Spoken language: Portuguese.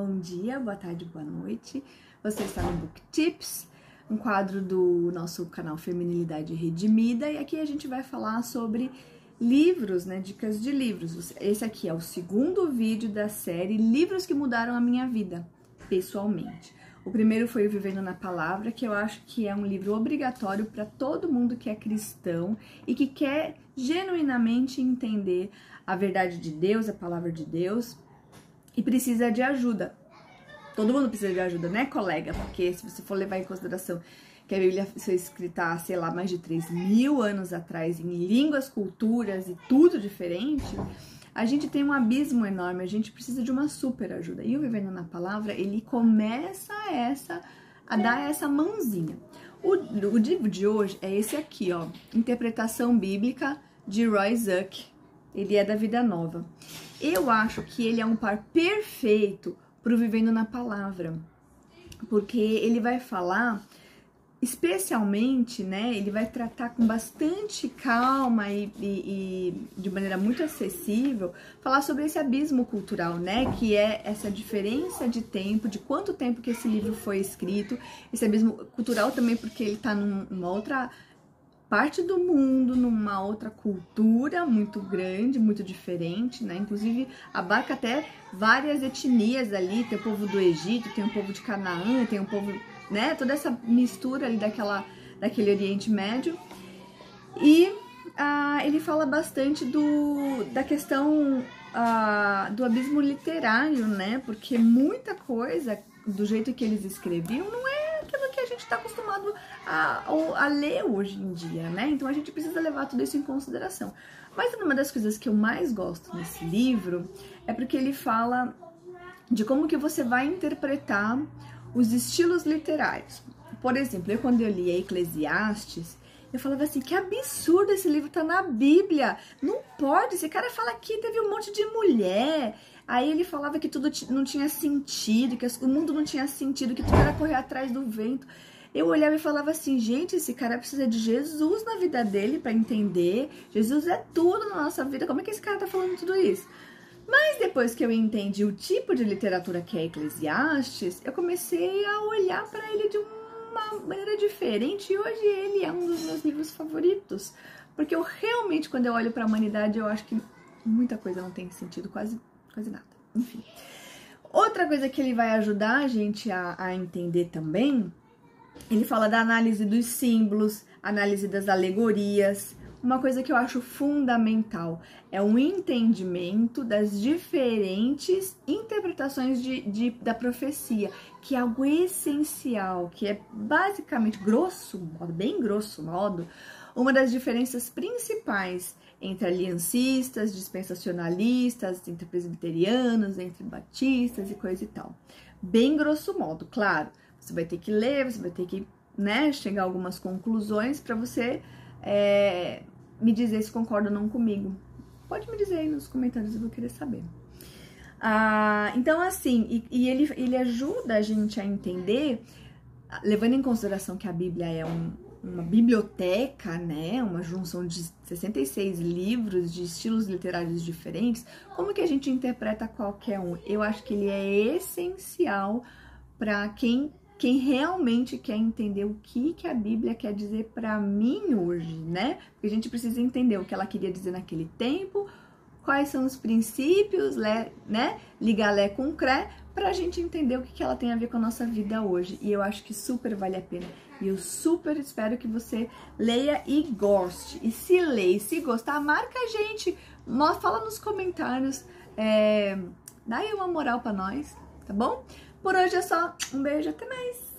bom dia, boa tarde, boa noite. Você está no Book Tips, um quadro do nosso canal Feminilidade Redimida, e aqui a gente vai falar sobre livros, né? Dicas de livros. Esse aqui é o segundo vídeo da série Livros que Mudaram a Minha Vida, pessoalmente. O primeiro foi o Vivendo na Palavra, que eu acho que é um livro obrigatório para todo mundo que é cristão e que quer genuinamente entender a verdade de Deus, a palavra de Deus, e precisa de ajuda. Todo mundo precisa de ajuda, né, colega? Porque se você for levar em consideração que a Bíblia foi escrita, sei lá, mais de 3 mil anos atrás, em línguas, culturas e tudo diferente, a gente tem um abismo enorme, a gente precisa de uma super ajuda. E o Vivendo na Palavra, ele começa essa a dar essa mãozinha. O, o livro de hoje é esse aqui, ó, Interpretação Bíblica de Roy Zuck. Ele é da Vida Nova. Eu acho que ele é um par perfeito para o Vivendo na Palavra, porque ele vai falar especialmente, né, ele vai tratar com bastante calma e, e, e, de maneira muito acessível, falar sobre esse abismo cultural, né, que é essa diferença de tempo, de quanto tempo que esse livro foi escrito, esse abismo cultural também porque ele está numa outra parte do mundo, numa outra cultura muito grande, muito diferente, né, inclusive abarca até várias etnias ali, tem o povo do Egito, tem o povo de Canaã, tem o povo né? Toda essa mistura ali daquela, daquele Oriente Médio. E ah, ele fala bastante do, da questão ah, do abismo literário, né? Porque muita coisa, do jeito que eles escreviam, não é aquilo que a gente está acostumado a, a ler hoje em dia, né? Então a gente precisa levar tudo isso em consideração. Mas uma das coisas que eu mais gosto nesse livro é porque ele fala de como que você vai interpretar os estilos literários. Por exemplo, eu quando eu li Eclesiastes, eu falava assim, que absurdo esse livro tá na Bíblia. Não pode, esse cara fala que teve um monte de mulher. Aí ele falava que tudo não tinha sentido, que o mundo não tinha sentido, que tudo era correr atrás do vento. Eu olhava e falava assim, gente, esse cara precisa de Jesus na vida dele para entender. Jesus é tudo na nossa vida. Como é que esse cara tá falando tudo isso? Mas depois que eu entendi o tipo de literatura que é Eclesiastes, eu comecei a olhar para ele de uma maneira diferente e hoje ele é um dos meus livros favoritos. Porque eu realmente, quando eu olho para a humanidade, eu acho que muita coisa não tem sentido, quase, quase nada. Enfim. Outra coisa que ele vai ajudar a gente a, a entender também, ele fala da análise dos símbolos, análise das alegorias, uma coisa que eu acho fundamental é o entendimento das diferentes interpretações de, de, da profecia, que é algo essencial, que é basicamente, grosso modo, bem grosso modo, uma das diferenças principais entre aliancistas, dispensacionalistas, entre presbiterianos, entre batistas e coisa e tal. Bem grosso modo, claro. Você vai ter que ler, você vai ter que né, chegar a algumas conclusões para você é, me dizer se concorda ou não comigo. Pode me dizer aí nos comentários, eu vou querer saber. Ah, então, assim, e, e, ele, ele ajuda a gente a entender, levando em consideração que a Bíblia é um, uma biblioteca, né, uma junção de 66 livros de estilos literários diferentes, como que a gente interpreta qualquer um? Eu acho que ele é essencial para quem quem realmente quer entender o que, que a Bíblia quer dizer para mim hoje, né? Porque a gente precisa entender o que ela queria dizer naquele tempo, quais são os princípios, né? Ligar Lé com Cré, para a gente entender o que, que ela tem a ver com a nossa vida hoje. E eu acho que super vale a pena. E eu super espero que você leia e goste. E se lê e se gostar, marca a gente. Fala nos comentários. É, dá aí uma moral para nós, tá bom? Por hoje é só. Um beijo, até mais!